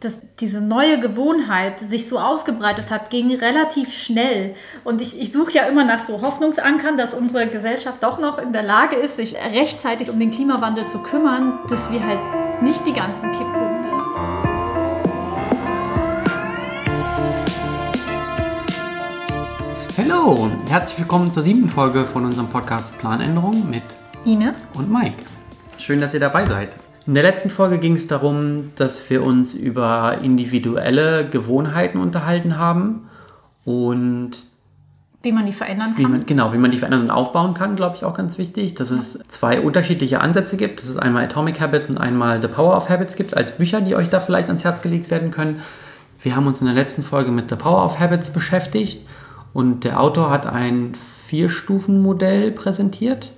dass diese neue Gewohnheit sich so ausgebreitet hat, ging relativ schnell. Und ich, ich suche ja immer nach so Hoffnungsankern, dass unsere Gesellschaft doch noch in der Lage ist, sich rechtzeitig um den Klimawandel zu kümmern, dass wir halt nicht die ganzen Kipppunkte. Hallo herzlich willkommen zur siebten Folge von unserem Podcast Planänderung mit Ines und Mike. Schön, dass ihr dabei seid. In der letzten Folge ging es darum, dass wir uns über individuelle Gewohnheiten unterhalten haben und wie man die verändern wie kann. man, genau, wie man die verändern und aufbauen kann, glaube ich auch ganz wichtig. Dass es zwei unterschiedliche Ansätze gibt. Dass es einmal Atomic Habits und einmal The Power of Habits gibt, als Bücher, die euch da vielleicht ans Herz gelegt werden können. Wir haben uns in der letzten Folge mit The Power of Habits beschäftigt und der Autor hat ein Vier-Stufen-Modell präsentiert,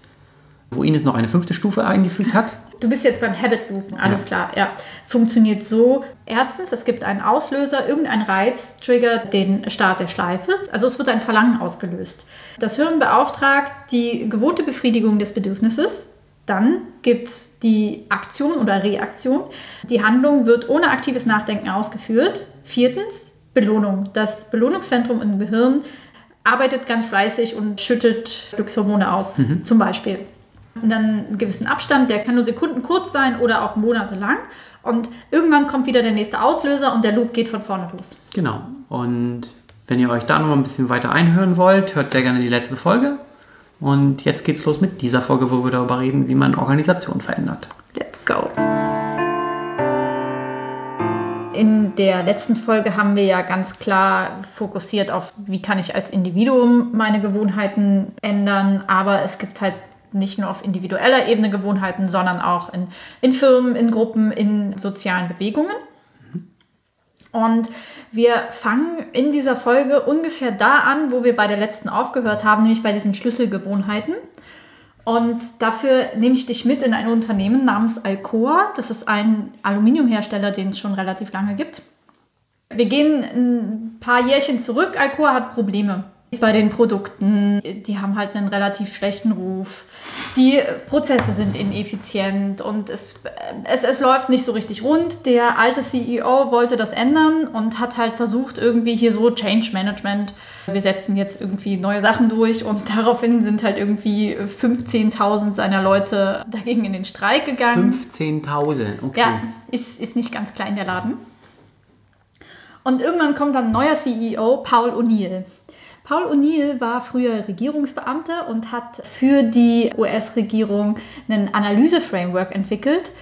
wo Ines noch eine fünfte Stufe eingefügt hat. Du bist jetzt beim Habit Loopen, alles Ja. klar. Ja. Funktioniert so. Erstens, es gibt einen Auslöser, irgendein Reiz triggert den Start der Schleife. Also es wird ein Verlangen ausgelöst. Das Hirn beauftragt die gewohnte Befriedigung des Bedürfnisses. Dann gibt es die Aktion oder Reaktion. Die Handlung wird ohne aktives Nachdenken ausgeführt. Viertens, Belohnung. Das Belohnungszentrum im Gehirn arbeitet ganz fleißig und schüttet Glückshormone aus, zum Beispiel. Und dann einen gewissen Abstand, der kann nur Sekunden kurz sein oder auch monatelang. Und irgendwann kommt wieder der nächste Auslöser und der Loop geht von vorne los. Genau. Und wenn ihr euch da noch mal ein bisschen weiter einhören wollt, hört sehr gerne die letzte Folge. Und jetzt geht's los mit dieser Folge, wo wir darüber reden, wie man Organisation verändert. Let's go. In der letzten Folge haben wir ja ganz klar fokussiert auf, wie kann ich als Individuum meine Gewohnheiten ändern. Aber es gibt halt nicht nur auf individueller Ebene Gewohnheiten, sondern auch in, in Firmen, in Gruppen, in sozialen Bewegungen. Und wir fangen in dieser Folge ungefähr da an, wo wir bei der letzten aufgehört haben, nämlich bei diesen Schlüsselgewohnheiten. Und dafür nehme ich dich mit in ein Unternehmen namens Alcoa. Das ist ein Aluminiumhersteller, den es schon relativ lange gibt. Wir gehen ein paar Jährchen zurück. Alcoa hat Probleme bei den Produkten. Die haben halt einen relativ schlechten Ruf. Die Prozesse sind ineffizient und es, es, es läuft nicht so richtig rund. Der alte CEO wollte das ändern und hat halt versucht, irgendwie hier so Change Management. Wir setzen jetzt irgendwie neue Sachen durch und daraufhin sind halt irgendwie 15.000 seiner Leute dagegen in den Streik gegangen. 15.000, okay. Ja, ist, ist nicht ganz klein der Laden. Und irgendwann kommt dann ein neuer CEO, Paul O'Neill. Paul O'Neill war früher Regierungsbeamter und hat für die US-Regierung einen Analyse-Framework entwickelt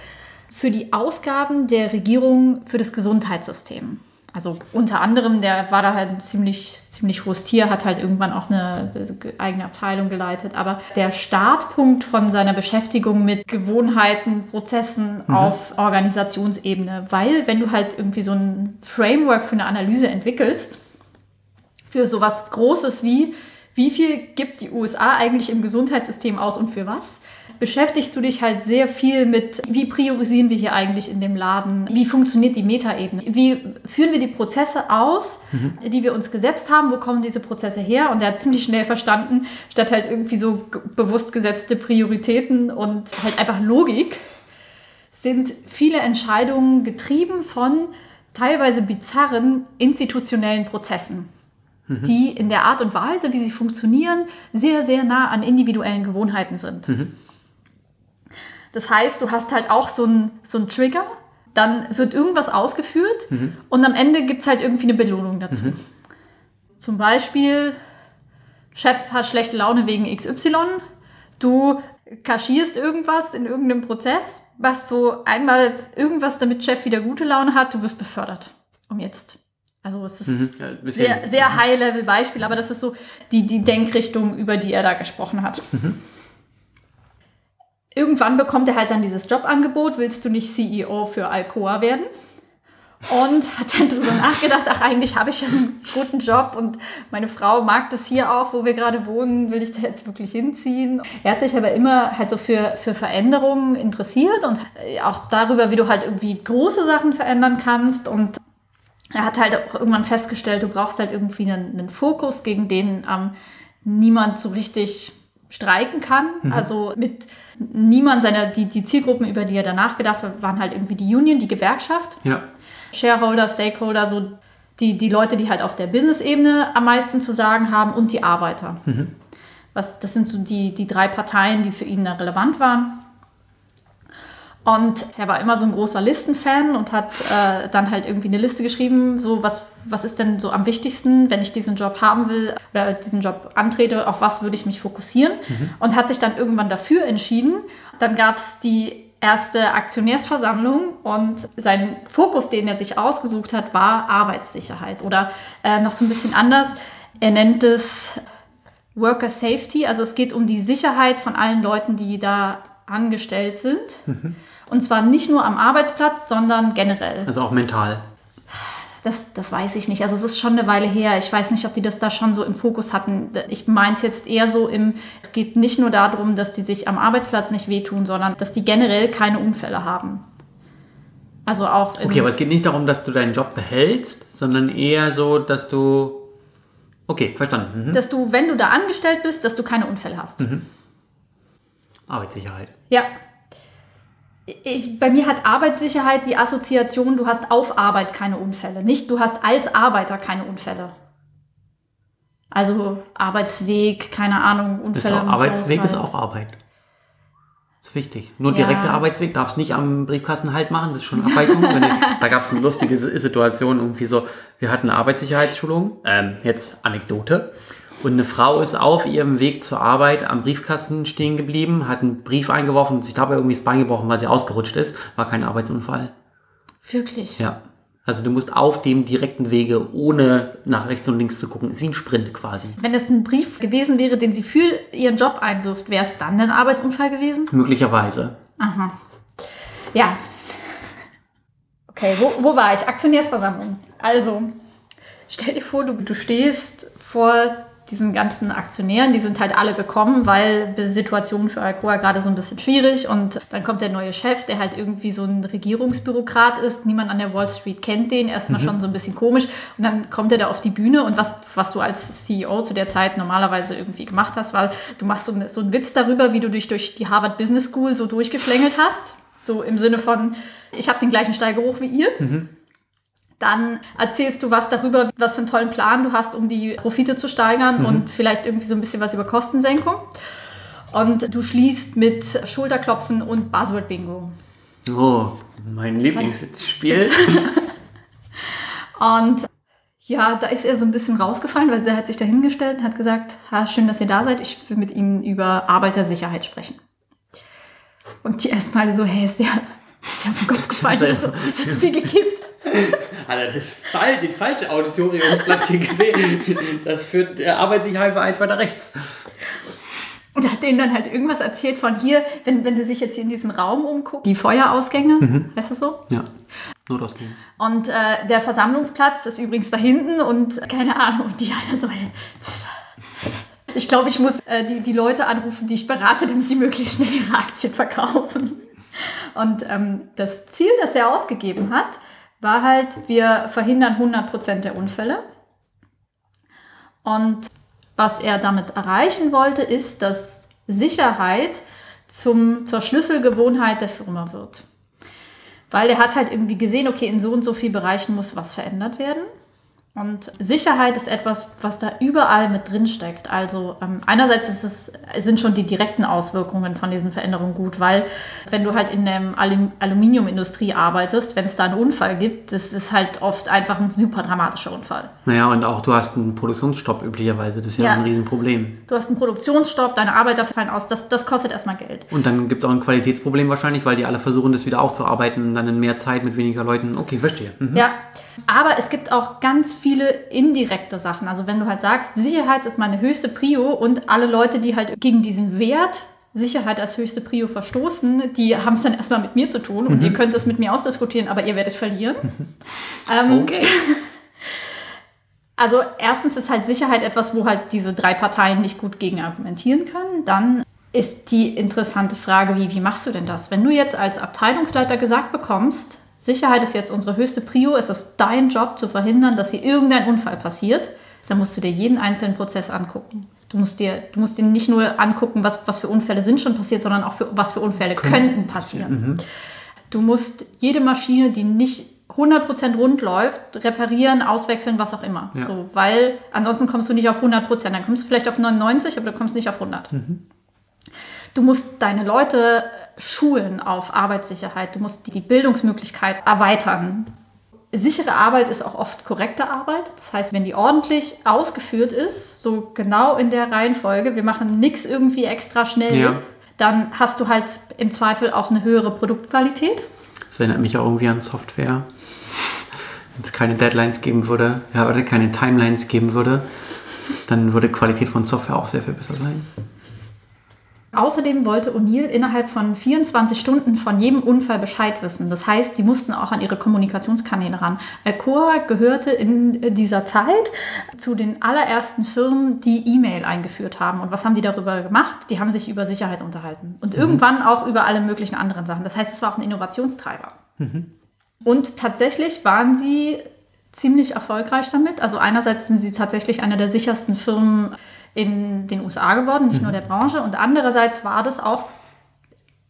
für die Ausgaben der Regierung für das Gesundheitssystem. Also unter anderem, der war da halt ein ziemlich, ziemlich hohes Tier, hat halt irgendwann auch eine eigene Abteilung geleitet. Aber der Startpunkt von seiner Beschäftigung mit Gewohnheiten, Prozessen auf Organisationsebene, weil wenn du halt irgendwie so ein Framework für eine Analyse entwickelst, für sowas Großes wie, wie viel gibt die USA eigentlich im Gesundheitssystem aus und für was? Beschäftigst du dich halt sehr viel mit, wie priorisieren wir hier eigentlich in dem Laden? Wie funktioniert die Metaebene? Wie führen wir die Prozesse aus, die wir uns gesetzt haben? Wo kommen diese Prozesse her? Und er hat ziemlich schnell verstanden, statt halt irgendwie so bewusst gesetzte Prioritäten und halt einfach Logik, sind viele Entscheidungen getrieben von teilweise bizarren institutionellen Prozessen die in der Art und Weise, wie sie funktionieren, sehr, sehr nah an individuellen Gewohnheiten sind. Das heißt, du hast halt auch so einen so einen Trigger, dann wird irgendwas ausgeführt und am Ende gibt es halt irgendwie eine Belohnung dazu. Zum Beispiel, Chef hat schlechte Laune wegen XY, du kaschierst irgendwas in irgendeinem Prozess, was so einmal irgendwas, damit Chef wieder gute Laune hat, du wirst befördert. Um jetzt. Also es ist Ja, ein bisschen- sehr, sehr High-Level-Beispiel, aber das ist so die, die Denkrichtung, über die er da gesprochen hat. Irgendwann bekommt er halt dann dieses Jobangebot, willst du nicht CEO für Alcoa werden? Und hat dann drüber nachgedacht, ach eigentlich habe ich ja einen guten Job und meine Frau mag das hier auch, wo wir gerade wohnen, will ich da jetzt wirklich hinziehen? Er hat sich aber immer halt so für, für Veränderungen interessiert und auch darüber, wie du halt irgendwie große Sachen verändern kannst und er hat halt auch irgendwann festgestellt, du brauchst halt irgendwie einen, einen Fokus, gegen den ähm, niemand so richtig streiken kann. Also mit niemand seiner, die, die Zielgruppen, über die er danach gedacht hat, waren halt irgendwie die Union, die Gewerkschaft. Ja. Shareholder, Stakeholder, so die, die Leute, die halt auf der Business-Ebene am meisten zu sagen haben und die Arbeiter. Was, das sind so die, die drei Parteien, die für ihn da relevant waren. Und er war immer so ein großer Listenfan und hat äh, dann halt irgendwie eine Liste geschrieben, so was, was ist denn so am wichtigsten, wenn ich diesen Job haben will oder diesen Job antrete, auf was würde ich mich fokussieren und hat sich dann irgendwann dafür entschieden. Dann gab es die erste Aktionärsversammlung und sein Fokus, den er sich ausgesucht hat, war Arbeitssicherheit oder äh, noch so ein bisschen anders. Er nennt es Worker Safety, also es geht um die Sicherheit von allen Leuten, die da angestellt sind. Und zwar nicht nur am Arbeitsplatz, sondern generell. Also auch mental. Das, das weiß ich nicht. Also es ist schon eine Weile her. Ich weiß nicht, ob die das da schon so im Fokus hatten. Ich meinte jetzt eher so im, es geht nicht nur darum, dass die sich am Arbeitsplatz nicht wehtun, sondern dass die generell keine Unfälle haben. Also auch Okay, aber es geht nicht darum, dass du deinen Job behältst, sondern eher so, dass du. Okay, verstanden. Mhm. dass du, wenn du da angestellt bist, dass du keine Unfälle hast. Arbeitssicherheit. Ja. Ich, bei mir hat Arbeitssicherheit die Assoziation, du hast auf Arbeit keine Unfälle. Nicht, du hast als Arbeiter keine Unfälle. Also Arbeitsweg, keine Ahnung, Ist Unfälle. auch, im Arbeitsweg ist auch Arbeit. Ist wichtig. Nur Ja. direkter Arbeitsweg darfst nicht am Briefkasten halt machen, das ist schon Abweichung. Da gab es eine lustige Si- Situation, irgendwie so, wir hatten eine Arbeitssicherheitsschulung, ähm, jetzt Anekdote. Und eine Frau ist auf ihrem Weg zur Arbeit am Briefkasten stehen geblieben, hat einen Brief eingeworfen und sich dabei irgendwie das Bein gebrochen, weil sie ausgerutscht ist. War kein Arbeitsunfall. Wirklich. Ja. Also du musst auf dem direkten Wege, ohne nach rechts und links zu gucken, ist wie ein Sprint quasi. Wenn es ein Brief gewesen wäre, den sie für ihren Job einwirft, wäre es dann ein Arbeitsunfall gewesen? Möglicherweise. Aha. Ja. Okay, wo, wo war ich? Aktionärsversammlung. Also, stell dir vor, du, du stehst vor diesen ganzen Aktionären, die sind halt alle gekommen, weil die Situation für Alcoa gerade so ein bisschen schwierig und dann kommt der neue Chef, der halt irgendwie so ein Regierungsbürokrat ist. Niemand an der Wall Street kennt den, erstmal schon so ein bisschen komisch und dann kommt er da auf die Bühne und was, was du als CEO zu der Zeit normalerweise irgendwie gemacht hast, war, du machst so, so einen Witz darüber, wie du dich durch die Harvard Business School so durchgeschlängelt hast. So im Sinne von, ich habe den gleichen Steigeruch wie ihr. Dann erzählst du was darüber, was für einen tollen Plan du hast, um die Profite zu steigern und vielleicht irgendwie so ein bisschen was über Kostensenkung. Und du schließt mit Schulterklopfen und Buzzword-Bingo. Oh, mein Lieblingsspiel. Und ja, da ist er so ein bisschen rausgefallen, weil er hat sich da hingestellt und hat gesagt, ha, schön, dass ihr da seid, ich will mit Ihnen über Arbeitersicherheit sprechen. Und die erstmal so, hey, ist der, ist der auf den Kopf gefallen ist zu viel gekifft. Hat er das Fall, den falschen Auditoriumsplatz hier gewählt? Das führt der Arbeitssicherheit für eins weiter rechts. Und hat denen dann halt irgendwas erzählt von hier, wenn, wenn sie sich jetzt hier in diesem Raum umgucken, die Feuerausgänge, weißt du so? Ja, Notausgang. Und äh, der Versammlungsplatz ist übrigens da hinten und keine Ahnung, und die alle so, hey, das- ich glaube, ich muss äh, die, die Leute anrufen, die ich berate, damit die möglichst schnell ihre Aktien verkaufen. Und ähm, das Ziel, das er ausgegeben hat, war halt, wir verhindern 100% der Unfälle. Und was er damit erreichen wollte, ist, dass Sicherheit zum, zur Schlüsselgewohnheit der Firma wird. Weil er hat halt irgendwie gesehen, okay, in so und so vielen Bereichen muss was verändert werden. Und Sicherheit ist etwas, was da überall mit drin steckt. Also ähm, einerseits es, sind schon die direkten Auswirkungen von diesen Veränderungen gut, weil wenn du halt in der Alum Aluminiumindustrie arbeitest, wenn es da einen Unfall gibt, das ist halt oft einfach ein super dramatischer Unfall. Naja, und auch du hast einen Produktionsstopp üblicherweise. Das ist ja, Ja. ein Riesenproblem. Du hast einen Produktionsstopp, deine Arbeiter fallen aus, das, das kostet erstmal Geld. Und dann gibt es auch ein Qualitätsproblem wahrscheinlich, weil die alle versuchen, das wieder aufzuarbeiten und dann in mehr Zeit mit weniger Leuten. Okay, verstehe. Mhm. Ja, aber es gibt auch ganz viele indirekte Sachen. Also wenn du halt sagst, Sicherheit ist meine höchste Prio und alle Leute, die halt gegen diesen Wert Sicherheit als höchste Prio verstoßen, die haben es dann erstmal mit mir zu tun und ihr könnt es mit mir ausdiskutieren, aber ihr werdet verlieren. ähm, Okay. Also erstens ist halt Sicherheit etwas, wo halt diese drei Parteien nicht gut gegen argumentieren können. Dann ist die interessante Frage, wie, wie machst du denn das? Wenn du jetzt als Abteilungsleiter gesagt bekommst, Sicherheit ist jetzt unsere höchste Prio, es ist dein Job zu verhindern, dass hier irgendein Unfall passiert, dann musst du dir jeden einzelnen Prozess angucken. Du musst dir, du musst dir nicht nur angucken, was, was für Unfälle sind schon passiert, sondern auch für, was für Unfälle könnten passieren. Du musst jede Maschine, die nicht 100% rund läuft, reparieren, auswechseln, was auch immer. Ja. So, weil ansonsten kommst du nicht auf 100%. Dann kommst du vielleicht auf 99, aber du kommst nicht auf 100. Du musst deine Leute schulen auf Arbeitssicherheit. Du musst die Bildungsmöglichkeit erweitern. Sichere Arbeit ist auch oft korrekte Arbeit. Das heißt, wenn die ordentlich ausgeführt ist, so genau in der Reihenfolge, wir machen nichts irgendwie extra schnell, Ja. dann hast du halt im Zweifel auch eine höhere Produktqualität. Das erinnert mich auch irgendwie an Software. Wenn es keine Deadlines geben würde, ja, oder keine Timelines geben würde, dann würde Qualität von Software auch sehr viel besser sein. Außerdem wollte O'Neill innerhalb von 24 Stunden von jedem Unfall Bescheid wissen. Das heißt, die mussten auch an ihre Kommunikationskanäle ran. Alcoa gehörte in dieser Zeit zu den allerersten Firmen, die E-Mail eingeführt haben. Und was haben die darüber gemacht? Die haben sich über Sicherheit unterhalten. Und irgendwann auch über alle möglichen anderen Sachen. Das heißt, es war auch ein Innovationstreiber. Und tatsächlich waren sie ziemlich erfolgreich damit. Also einerseits sind sie tatsächlich einer der sichersten Firmen in den USA geworden, nicht nur der Branche. Und andererseits war das auch,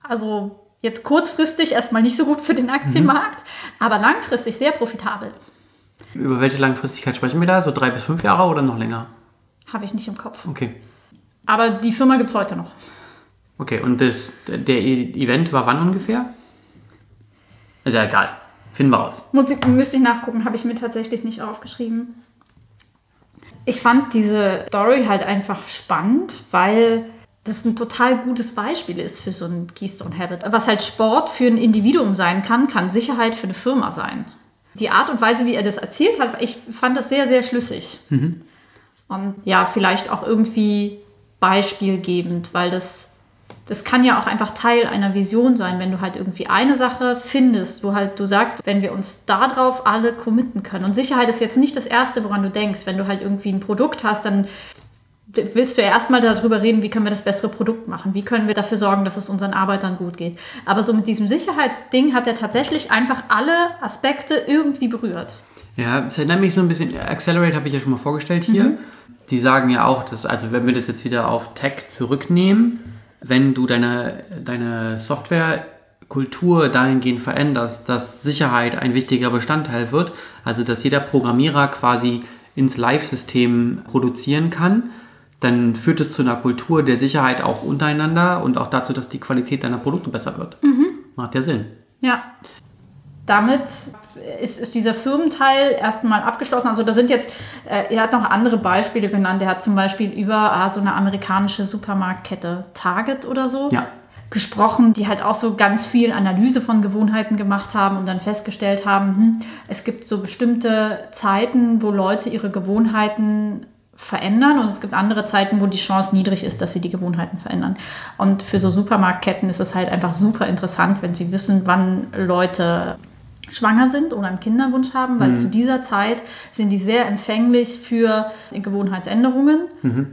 also jetzt kurzfristig erstmal nicht so gut für den Aktienmarkt, aber langfristig sehr profitabel. Über welche Langfristigkeit sprechen wir da? So drei bis fünf Jahre oder noch länger? Habe ich nicht im Kopf. Okay. Aber die Firma gibt es heute noch. Okay, und das, der E- Event war wann ungefähr? Ist ja egal. Finden wir raus. Muss ich, müsste ich nachgucken, habe ich mir tatsächlich nicht aufgeschrieben. Ich fand diese Story halt einfach spannend, weil das ein total gutes Beispiel ist für so ein Keystone Habit. Was halt Sport für ein Individuum sein kann, kann Sicherheit für eine Firma sein. Die Art und Weise, wie er das erzählt hat, ich fand das sehr, sehr schlüssig. Und ja, vielleicht auch irgendwie beispielgebend, weil das, das kann ja auch einfach Teil einer Vision sein, wenn du halt irgendwie eine Sache findest, wo halt du sagst, wenn wir uns darauf alle committen können. Und Sicherheit ist jetzt nicht das Erste, woran du denkst. Wenn du halt irgendwie ein Produkt hast, dann willst du ja erstmal darüber reden, wie können wir das bessere Produkt machen, wie können wir dafür sorgen, dass es unseren Arbeitern gut geht. Aber so mit diesem Sicherheitsding hat er tatsächlich einfach alle Aspekte irgendwie berührt. Ja, es erinnert mich so ein bisschen, Accelerate habe ich ja schon mal vorgestellt hier. Die sagen ja auch, dass, also wenn wir das jetzt wieder auf Tech zurücknehmen, wenn du deine, deine Softwarekultur dahingehend veränderst, dass Sicherheit ein wichtiger Bestandteil wird, also dass jeder Programmierer quasi ins Live-System produzieren kann, dann führt es zu einer Kultur der Sicherheit auch untereinander und auch dazu, dass die Qualität deiner Produkte besser wird. Macht ja Sinn. Ja. Damit ist, ist dieser Firmenteil erstmal abgeschlossen. Also da sind jetzt, äh, er hat noch andere Beispiele genannt. Er hat zum Beispiel über ah, so eine amerikanische Supermarktkette Target oder so Ja. gesprochen, die halt auch so ganz viel Analyse von Gewohnheiten gemacht haben und dann festgestellt haben, hm, es gibt so bestimmte Zeiten, wo Leute ihre Gewohnheiten verändern und es gibt andere Zeiten, wo die Chance niedrig ist, dass sie die Gewohnheiten verändern. Und für so Supermarktketten ist es halt einfach super interessant, wenn sie wissen, wann Leute schwanger sind oder einen Kinderwunsch haben, weil zu dieser Zeit sind die sehr empfänglich für Gewohnheitsänderungen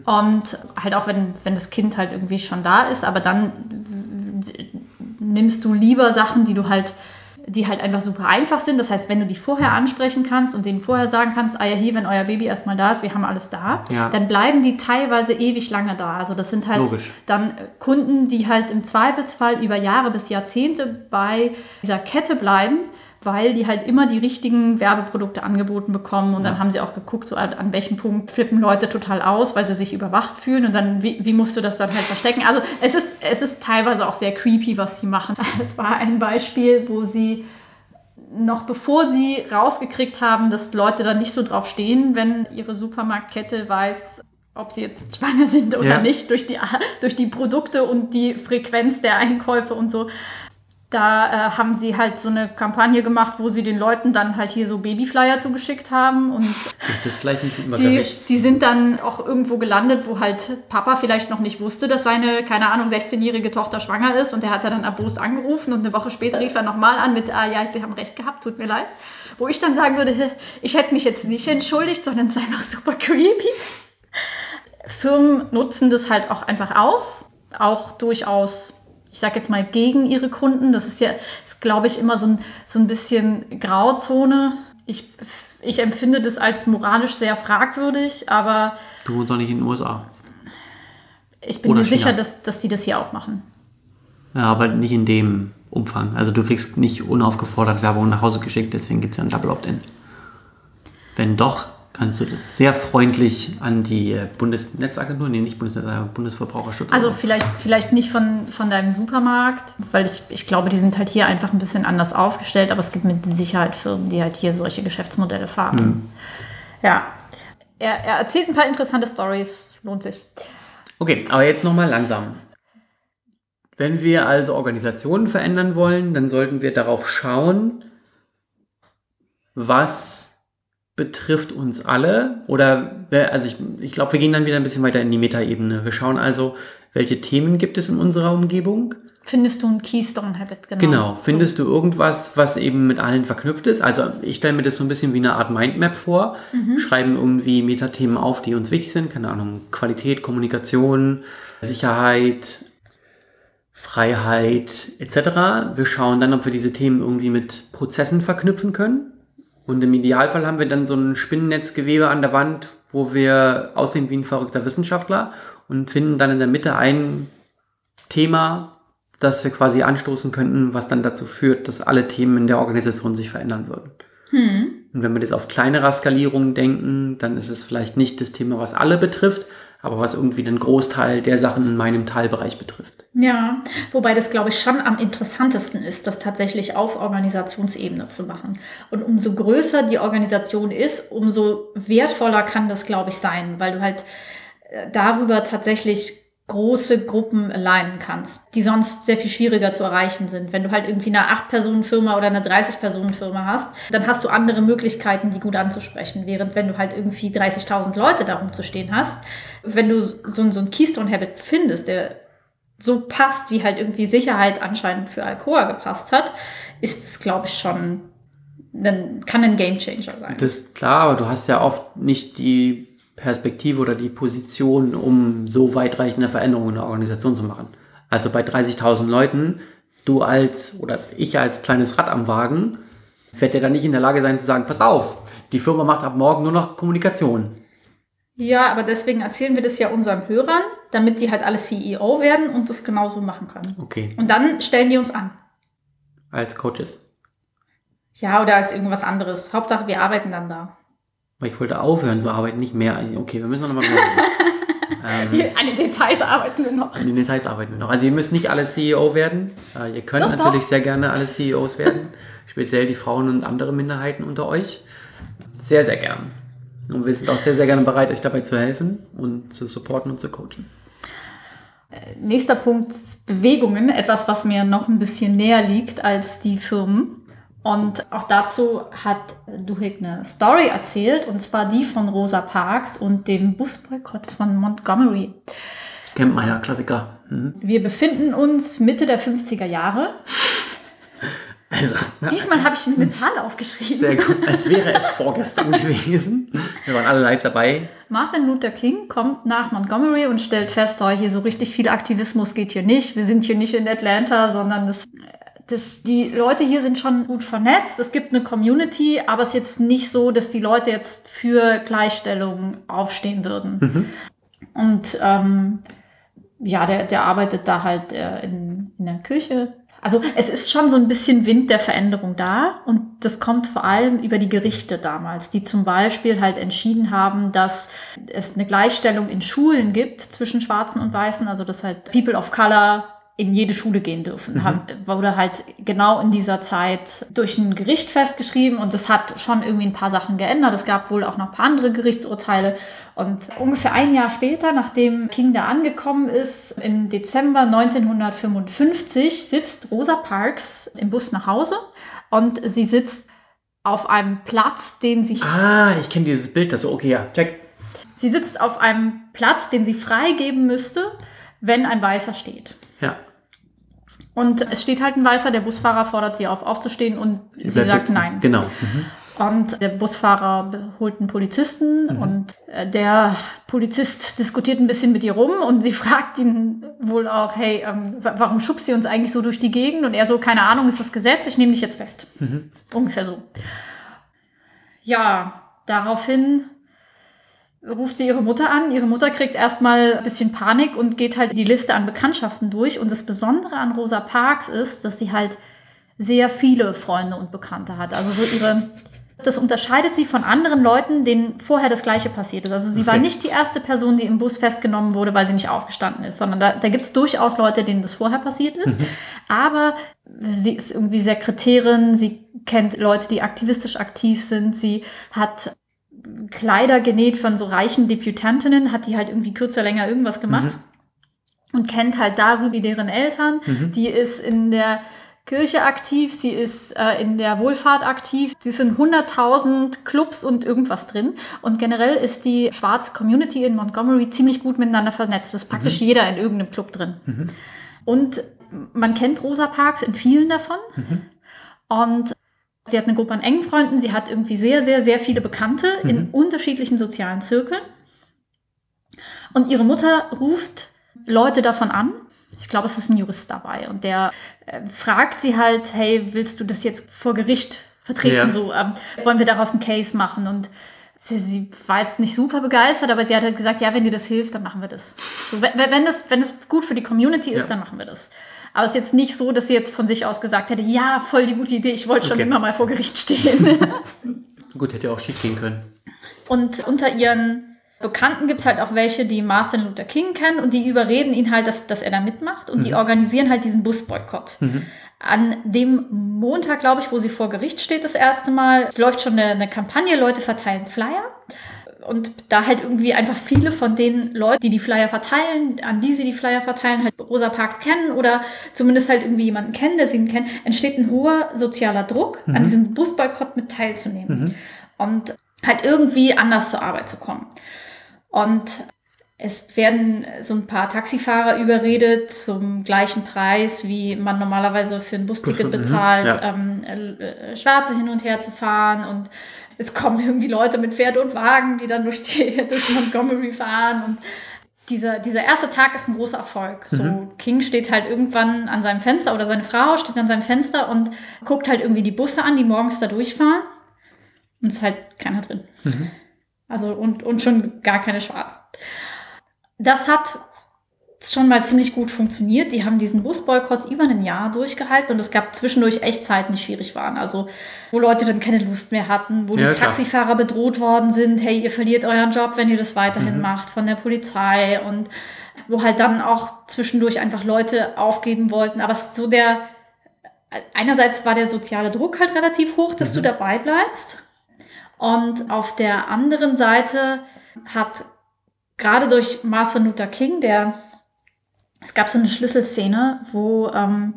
und halt auch wenn, wenn das Kind halt irgendwie schon da ist, aber dann nimmst du lieber Sachen, die du halt die halt einfach super einfach sind. Das heißt, wenn du die vorher ansprechen kannst und denen vorher sagen kannst, ah ja, hier, wenn euer Baby erstmal da ist, wir haben alles da, Ja. dann bleiben die teilweise ewig lange da. Also das sind halt Logisch. dann Kunden, die halt im Zweifelsfall über Jahre bis Jahrzehnte bei dieser Kette bleiben, weil die halt immer die richtigen Werbeprodukte angeboten bekommen und dann haben sie auch geguckt, so an, welchem Punkt flippen Leute total aus, weil sie sich überwacht fühlen und dann, wie, wie musst du das dann halt verstecken? Also es ist, es ist teilweise auch sehr creepy, was sie machen. Es war ein Beispiel, wo sie noch bevor sie rausgekriegt haben, dass Leute da nicht so drauf stehen, wenn ihre Supermarktkette weiß, ob sie jetzt schwanger sind oder Ja. nicht, durch die, durch die Produkte und die Frequenz der Einkäufe und so. Da äh, haben sie halt so eine Kampagne gemacht, wo sie den Leuten dann halt hier so Babyflyer zugeschickt haben und Das vielleicht nicht die, übergriffig. die sind dann auch irgendwo gelandet, wo halt Papa vielleicht noch nicht wusste, dass seine, keine Ahnung, 16-jährige Tochter schwanger ist. Und der hat dann erbost angerufen und eine Woche später rief er nochmal an mit, ah ja, Sie haben recht gehabt, tut mir leid. Wo ich dann sagen würde, ich hätte mich jetzt nicht entschuldigt, sondern es ist einfach super creepy. Firmen nutzen das halt auch einfach aus, auch durchaus, ich sag jetzt mal, gegen ihre Kunden. Das ist ja, ist, glaube ich, immer so ein, so ein bisschen Grauzone. Ich, ich empfinde das als moralisch sehr fragwürdig, aber Du wohnst doch nicht in den USA. ich bin Oder mir China. sicher, dass, dass die das hier auch machen. Ja, aber nicht in dem Umfang. Also du kriegst nicht unaufgefordert Werbung nach Hause geschickt, deswegen gibt es ja ein Double Opt-in. Wenn doch, kannst du das sehr freundlich an die Bundesnetzagentur, nee, nicht Bundesnetz, äh, Bundesverbraucherschutz. Also vielleicht, vielleicht nicht von, von deinem Supermarkt, weil ich, ich glaube, die sind halt hier einfach ein bisschen anders aufgestellt, aber es gibt mit Sicherheit Firmen, die halt hier solche Geschäftsmodelle fahren. Hm. Ja. Er, er erzählt ein paar interessante Stories, lohnt sich. Okay, aber jetzt nochmal langsam. Wenn wir also Organisationen verändern wollen, dann sollten wir darauf schauen, was betrifft uns alle. Oder, also ich, ich glaube, wir gehen dann wieder ein bisschen weiter in die Metaebene. Wir schauen also, welche Themen gibt es in unserer Umgebung. Findest du ein Keystone Habit, genau. Genau, findest so. du irgendwas, was eben mit allen verknüpft ist? Also ich stelle mir das so ein bisschen wie eine Art Mindmap vor. Mhm. Schreiben irgendwie Metathemen auf, die uns wichtig sind. Keine Ahnung, Qualität, Kommunikation, Sicherheit, Freiheit etc. Wir schauen dann, ob wir diese Themen irgendwie mit Prozessen verknüpfen können. Und im Idealfall haben wir dann so ein Spinnennetzgewebe an der Wand, wo wir aussehen wie ein verrückter Wissenschaftler und finden dann in der Mitte ein Thema, das wir quasi anstoßen könnten, was dann dazu führt, dass alle Themen in der Organisation sich verändern würden. Hm. Und wenn wir jetzt auf kleinerer Skalierung denken, dann ist es vielleicht nicht das Thema, was alle betrifft, aber was irgendwie den Großteil der Sachen in meinem Teilbereich betrifft. Ja, wobei das, glaube ich, schon am interessantesten ist, das tatsächlich auf Organisationsebene zu machen. Und umso größer die Organisation ist, umso wertvoller kann das, glaube ich, sein, weil du halt äh, darüber tatsächlich große Gruppen alignen kannst, die sonst sehr viel schwieriger zu erreichen sind. Wenn du halt irgendwie eine 8-Personen-Firma oder eine 30-Personen-Firma hast, dann hast du andere Möglichkeiten, die gut anzusprechen. Während wenn du halt irgendwie 30.000 Leute darum zu stehen hast, wenn du so, so ein Keystone-Habit findest, der so passt, wie halt irgendwie Sicherheit anscheinend für Alcoa gepasst hat, ist es, glaube ich, schon, dann kann ein Gamechanger sein. Das ist klar, aber du hast ja oft nicht die Perspektive oder die Position, um so weitreichende Veränderungen in der Organisation zu machen. Also bei 30.000 Leuten, du als oder ich als kleines Rad am Wagen, wird der dann nicht in der Lage sein zu sagen, pass auf, die Firma macht ab morgen nur noch Kommunikation. Ja, aber deswegen erzählen wir das ja unseren Hörern, damit die halt alle CEO werden und das genauso machen können. Okay. Und dann stellen die uns an. Als Coaches. Ja, oder als irgendwas anderes. Hauptsache, wir arbeiten dann da. Weil ich wollte aufhören zu arbeiten, nicht mehr. Okay, wir müssen noch mal ähm, An den Details arbeiten wir noch. An den Details arbeiten wir noch. Also ihr müsst nicht alle CEO werden. Äh, ihr könnt doch, natürlich doch. sehr gerne alle CEOs werden. Speziell die Frauen und andere Minderheiten unter euch. Sehr, sehr gern. Und wir sind auch sehr, sehr gerne bereit, euch dabei zu helfen und zu supporten und zu coachen. Äh, nächster Punkt, Bewegungen. Etwas, was mir noch ein bisschen näher liegt als die Firmen. Und auch dazu hat Duhigg eine Story erzählt, und zwar die von Rosa Parks und dem Busboykott von Montgomery. Kennt man ja, Klassiker. Mhm. Wir befinden uns Mitte der 50er Jahre. Also, Diesmal habe ich mir eine Zahl aufgeschrieben. Sehr gut, als wäre es vorgestern gewesen. Wir waren alle live dabei. Martin Luther King kommt nach Montgomery und stellt fest, oh, hier so richtig viel Aktivismus geht hier nicht. Wir sind hier nicht in Atlanta, sondern das das, die Leute hier sind schon gut vernetzt. Es gibt eine Community, aber es ist jetzt nicht so, dass die Leute jetzt für Gleichstellung aufstehen würden. Mhm. Und ähm, ja, der, der arbeitet da halt äh, in, in der Küche. Also es ist schon so ein bisschen Wind der Veränderung da und das kommt vor allem über die Gerichte damals, die zum Beispiel halt entschieden haben, dass es eine Gleichstellung in Schulen gibt zwischen Schwarzen und Weißen, also dass halt People of Color in jede Schule gehen dürfen. Mhm. Haben, wurde halt genau in dieser Zeit durch ein Gericht festgeschrieben und das hat schon irgendwie ein paar Sachen geändert. Es gab wohl auch noch ein paar andere Gerichtsurteile. Und ungefähr ein Jahr später, nachdem King da angekommen ist, im Dezember 1955, sitzt Rosa Parks im Bus nach Hause und sie sitzt auf einem Platz, den sie... Ah, ich kenne dieses Bild dazu. Okay, ja, check. Sie sitzt auf einem Platz, den sie freigeben müsste, wenn ein Weißer steht. Und es steht halt ein Weißer, der Busfahrer fordert sie auf, aufzustehen und sie, sie sagt nein. Genau. Mhm. Und der Busfahrer holt einen Polizisten mhm. und äh, der Polizist diskutiert ein bisschen mit ihr rum und sie fragt ihn wohl auch, hey, ähm, warum schubst sie uns eigentlich so durch die Gegend? Und er so, keine Ahnung, ist das Gesetz, ich nehme dich jetzt fest. Mhm. Ungefähr so. Ja, daraufhin ruft sie ihre Mutter an. Ihre Mutter kriegt erstmal ein bisschen Panik und geht halt die Liste an Bekanntschaften durch. Und das Besondere an Rosa Parks ist, dass sie halt sehr viele Freunde und Bekannte hat. Also so ihre, das unterscheidet sie von anderen Leuten, denen vorher das Gleiche passiert ist. Also sie okay. war nicht die erste Person, die im Bus festgenommen wurde, weil sie nicht aufgestanden ist, sondern da, da gibt es durchaus Leute, denen das vorher passiert ist. Mhm. Aber sie ist irgendwie Sekretärin, sie kennt Leute, die aktivistisch aktiv sind, sie hat Kleider genäht von so reichen Deputantinnen, hat die halt irgendwie kürzer, länger irgendwas gemacht. Mhm. Und kennt halt darüber deren Eltern. Mhm. Die ist in der Kirche aktiv, sie ist äh, in der Wohlfahrt aktiv. Sie sind 100.000 Clubs und irgendwas drin. Und generell ist die schwarze Community in Montgomery ziemlich gut miteinander vernetzt. Es ist praktisch mhm. jeder in irgendeinem Club drin. Mhm. Und man kennt Rosa Parks in vielen davon. Mhm. Und sie hat eine Gruppe an engen Freunden. Sie hat irgendwie sehr, sehr, sehr viele Bekannte in mhm. unterschiedlichen sozialen Zirkeln. Und ihre Mutter ruft Leute davon an ich glaube, es ist ein Jurist dabei und der äh, fragt sie halt, hey, willst du das jetzt vor Gericht vertreten? Ja. So, ähm, wollen wir daraus einen Case machen? Und sie, sie, war jetzt nicht super begeistert, aber sie hat halt gesagt, ja, wenn dir das hilft, dann machen wir das. So, wenn, wenn, das, wenn das gut für die Community ist, ja. dann machen wir das. Aber es ist jetzt nicht so, dass sie jetzt von sich aus gesagt hätte, ja, voll die gute Idee, ich wollte okay. schon immer mal vor Gericht stehen. gut, hätte auch schief gehen können. Und unter ihren Bekannten gibt es halt auch welche, die Martin Luther King kennen und die überreden ihn halt, dass, dass er da mitmacht und mhm. die organisieren halt diesen Busboykott. Mhm. An dem Montag, glaube ich, wo sie vor Gericht steht das erste Mal, läuft schon eine, eine Kampagne, Leute verteilen Flyer. Und da halt irgendwie einfach viele von den Leuten, die die Flyer verteilen, an die sie die Flyer verteilen, halt Rosa Parks kennen oder zumindest halt irgendwie jemanden kennen, der sie ihn kennt, entsteht ein hoher sozialer Druck, mhm. an diesem Busboykott mit teilzunehmen. Mhm. Und halt irgendwie anders zur Arbeit zu kommen. Und es werden so ein paar Taxifahrer überredet zum gleichen Preis, wie man normalerweise für ein Busticket mhm, bezahlt, ja. ähm, äh, Schwarze hin und her zu fahren. Und es kommen irgendwie Leute mit Pferd und Wagen, die dann durch, die, durch Montgomery fahren. Und dieser, dieser erste Tag ist ein großer Erfolg. So, mhm. King steht halt irgendwann an seinem Fenster oder seine Frau steht an seinem Fenster und guckt halt irgendwie die Busse an, die morgens da durchfahren. Und es ist halt keiner drin. Mhm. Also und, und schon gar keine Schwarzen. Das hat schon mal ziemlich gut funktioniert. Die haben diesen Busboykott über ein Jahr durchgehalten und es gab zwischendurch echt Zeiten, die schwierig waren. Also wo Leute dann keine Lust mehr hatten, wo ja, die Taxifahrer bedroht worden sind, hey, ihr verliert euren Job, wenn ihr das weiterhin mhm. macht von der Polizei und wo halt dann auch zwischendurch einfach Leute aufgeben wollten. Aber es ist so der, einerseits war der soziale Druck halt relativ hoch, dass mhm. du dabei bleibst. Und auf der anderen Seite hat gerade durch Martin Luther King, der, es gab so eine Schlüsselszene, wo ähm,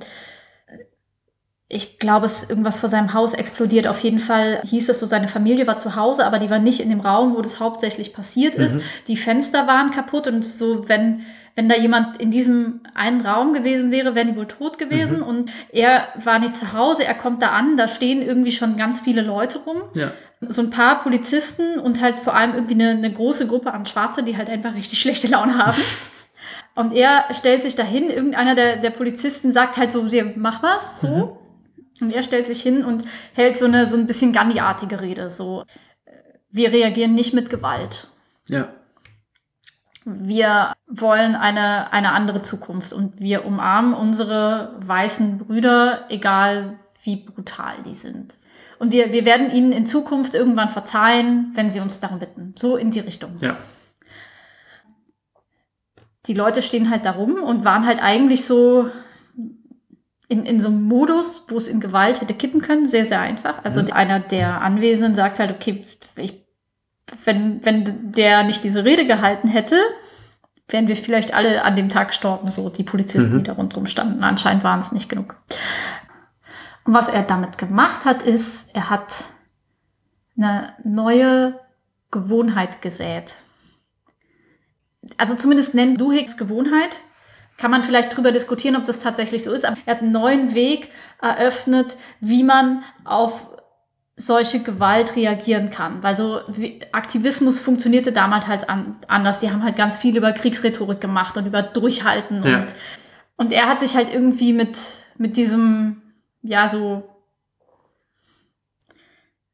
ich glaube, es irgendwas vor seinem Haus explodiert. Auf jeden Fall hieß es so, seine Familie war zu Hause, aber die war nicht in dem Raum, wo das hauptsächlich passiert ist. Mhm. Die Fenster waren kaputt und so, wenn wenn da jemand in diesem einen Raum gewesen wäre, wären die wohl tot gewesen. Mhm. Und er war nicht zu Hause, er kommt da an, da stehen irgendwie schon ganz viele Leute rum. Ja so ein paar Polizisten und halt vor allem irgendwie eine, eine große Gruppe an Schwarze, die halt einfach richtig schlechte Laune haben. Und er stellt sich dahin, irgendeiner der, der Polizisten sagt halt so, mach was, so. Mhm. Und er stellt sich hin und hält so eine so ein bisschen Gandhi-artige Rede, so. Wir reagieren nicht mit Gewalt. Ja. Wir wollen eine, eine andere Zukunft und wir umarmen unsere weißen Brüder, egal wie brutal die sind. Und wir, wir werden ihnen in Zukunft irgendwann verzeihen, wenn sie uns darum bitten. So in die Richtung. Ja. Die Leute stehen halt darum und waren halt eigentlich so in, in so einem Modus, wo es in Gewalt hätte kippen können, sehr, sehr einfach. Also mhm. einer der Anwesenden sagt halt, okay, ich, wenn, wenn der nicht diese Rede gehalten hätte, wären wir vielleicht alle an dem Tag gestorben, so die Polizisten, mhm. die da rundherum standen. Anscheinend waren es nicht genug. Und was er damit gemacht hat, ist, er hat eine neue Gewohnheit gesät. Also zumindest nennt Duhiggs Gewohnheit. Kann man vielleicht drüber diskutieren, ob das tatsächlich so ist. Aber er hat einen neuen Weg eröffnet, wie man auf solche Gewalt reagieren kann. Weil so Aktivismus funktionierte damals halt an, anders. Die haben halt ganz viel über Kriegsrhetorik gemacht und über Durchhalten. Ja. Und, und er hat sich halt irgendwie mit, mit diesem ja, so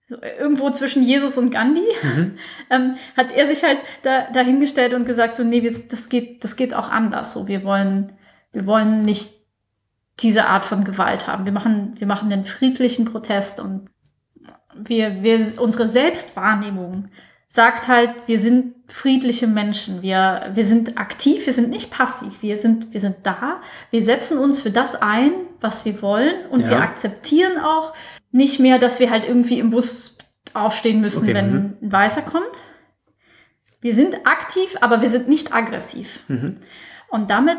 irgendwo zwischen Jesus und Gandhi, mhm. ähm, hat er sich halt da, dahingestellt und gesagt, so, nee, das geht, das geht auch anders. So, wir wollen, wir wollen nicht diese Art von Gewalt haben. Wir machen, wir machen den friedlichen Protest und wir, wir, unsere Selbstwahrnehmung sagt halt, wir sind friedliche Menschen, wir, wir sind aktiv, wir sind nicht passiv, wir sind, wir sind da, wir setzen uns für das ein, was wir wollen und ja. wir akzeptieren auch nicht mehr, dass wir halt irgendwie im Bus aufstehen müssen, okay, wenn mhm. ein Weißer kommt. Wir sind aktiv, aber wir sind nicht aggressiv. Mhm. Und damit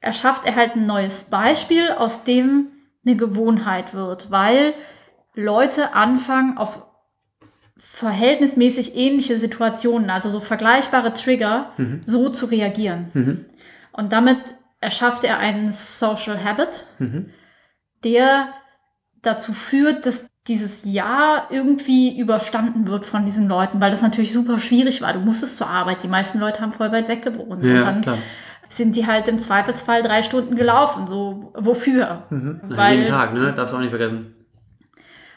erschafft er halt ein neues Beispiel, aus dem eine Gewohnheit wird, weil Leute anfangen, auf verhältnismäßig ähnliche Situationen, also so vergleichbare Trigger, mhm. so zu reagieren. Mhm. Und damit erschafft er einen Social Habit, mhm. der dazu führt, dass dieses Jahr irgendwie überstanden wird von diesen Leuten, weil das natürlich super schwierig war. Du musstest zur Arbeit. Die meisten Leute haben voll weit weg gewohnt. Ja, und dann klar. sind die halt im Zweifelsfall drei Stunden gelaufen. So, wofür? Mhm. Weil, jeden Tag, ne? Darfst du auch nicht vergessen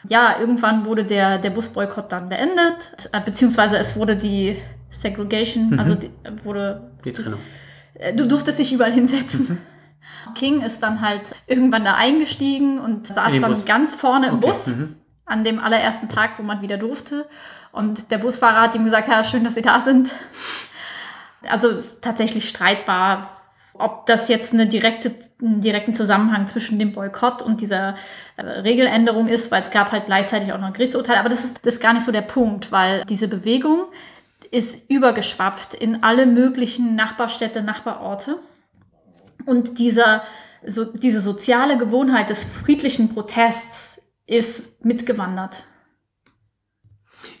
ja, irgendwann wurde der, der Busboykott dann beendet, äh, beziehungsweise es wurde die Segregation, mhm. also die, wurde. Die Trennung. Äh, du durftest dich überall hinsetzen. Mhm. King ist dann halt irgendwann da eingestiegen und saß dann Bus. ganz vorne im okay. Bus mhm. an dem allerersten Tag, wo man wieder durfte. Und der Busfahrer hat ihm gesagt, ja, schön, dass Sie da sind. Also es ist tatsächlich streitbar, ob das jetzt eine direkte, einen direkten Zusammenhang zwischen dem Boykott und dieser äh, Regeländerung ist, weil es gab halt gleichzeitig auch noch ein Gerichtsurteil. Aber das ist, das ist gar nicht so der Punkt, weil diese Bewegung ist übergeschwappt in alle möglichen Nachbarstädte, Nachbarorte. Und dieser, so, diese soziale Gewohnheit des friedlichen Protests ist mitgewandert.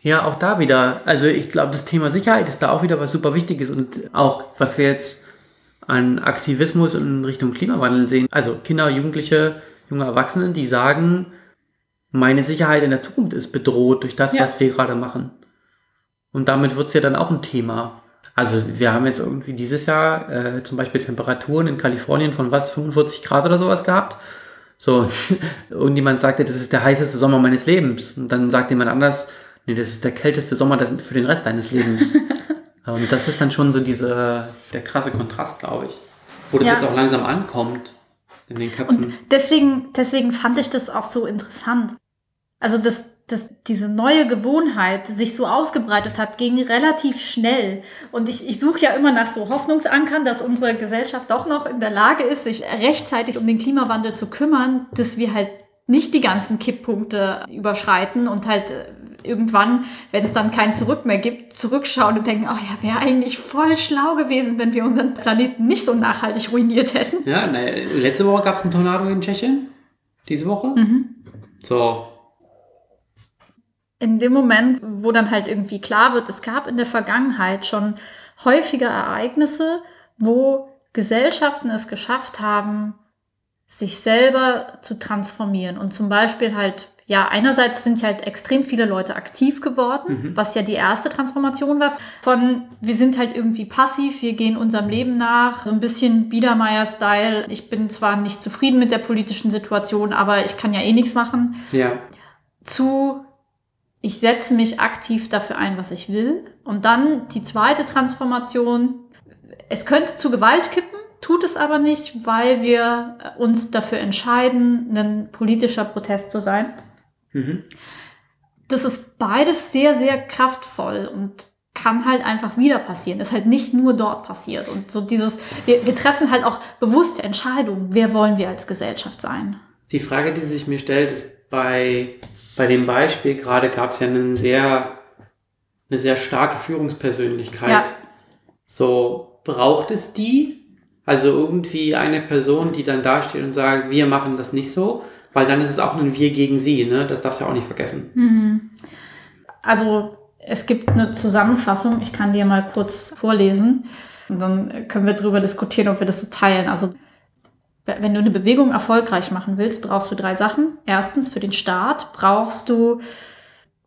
Ja, auch da wieder. Also ich glaube, das Thema Sicherheit ist da auch wieder was super Wichtiges und auch was wir jetzt an Aktivismus in Richtung Klimawandel sehen. Also Kinder, Jugendliche, junge Erwachsene, die sagen, meine Sicherheit in der Zukunft ist bedroht durch das, ja. was wir gerade machen. Und damit wird es ja dann auch ein Thema. Also wir haben jetzt irgendwie dieses Jahr äh, zum Beispiel Temperaturen in Kalifornien von was, 45 Grad oder sowas gehabt. So, irgendjemand sagte, das ist der heißeste Sommer meines Lebens. Und dann sagt jemand anders, nee, das ist der kälteste Sommer für den Rest deines Lebens. Und das ist dann schon so diese, der krasse Kontrast, glaube ich. Wo das ja. jetzt auch langsam ankommt in den Köpfen. Und deswegen, deswegen fand ich das auch so interessant. Also, dass, dass diese neue Gewohnheit sich so ausgebreitet hat, ging relativ schnell. Und ich, ich suche ja immer nach so Hoffnungsankern, dass unsere Gesellschaft doch noch in der Lage ist, sich rechtzeitig um den Klimawandel zu kümmern, dass wir halt nicht die ganzen Kipppunkte überschreiten und halt äh, irgendwann, wenn es dann kein Zurück mehr gibt, zurückschauen und denken, ach ja, wäre eigentlich voll schlau gewesen, wenn wir unseren Planeten nicht so nachhaltig ruiniert hätten. Ja, na, letzte Woche gab es einen Tornado in Tschechien. Diese Woche. Mhm. So. In dem Moment, wo dann halt irgendwie klar wird, es gab in der Vergangenheit schon häufige Ereignisse, wo Gesellschaften es geschafft haben, sich selber zu transformieren und zum Beispiel halt ja, einerseits sind halt extrem viele Leute aktiv geworden, mhm. was ja die erste Transformation war. Von wir sind halt irgendwie passiv, wir gehen unserem Leben nach, so ein bisschen Biedermeier-Style. Ich bin zwar nicht zufrieden mit der politischen Situation, aber ich kann ja eh nichts machen. Ja. Zu ich setze mich aktiv dafür ein, was ich will. Und dann die zweite Transformation. Es könnte zu Gewalt kippen, tut es aber nicht, weil wir uns dafür entscheiden, ein politischer Protest zu sein. Mhm. Das ist beides sehr, sehr kraftvoll und kann halt einfach wieder passieren. Ist halt nicht nur dort passiert. Und so dieses, wir, wir treffen halt auch bewusste Entscheidungen. Wer wollen wir als Gesellschaft sein? Die Frage, die sich mir stellt, ist bei, bei dem Beispiel gerade gab es ja einen sehr, eine sehr starke Führungspersönlichkeit. Ja. So, braucht es die? Also irgendwie eine Person, die dann dasteht und sagt, wir machen das nicht so. Weil dann ist es auch ein Wir gegen Sie, ne? Das darfst du ja auch nicht vergessen. Mhm. Also es gibt eine Zusammenfassung, ich kann dir mal kurz vorlesen. Und dann können wir darüber diskutieren, ob wir das so teilen. Also wenn du eine Bewegung erfolgreich machen willst, brauchst du drei Sachen. Erstens, für den Staat brauchst du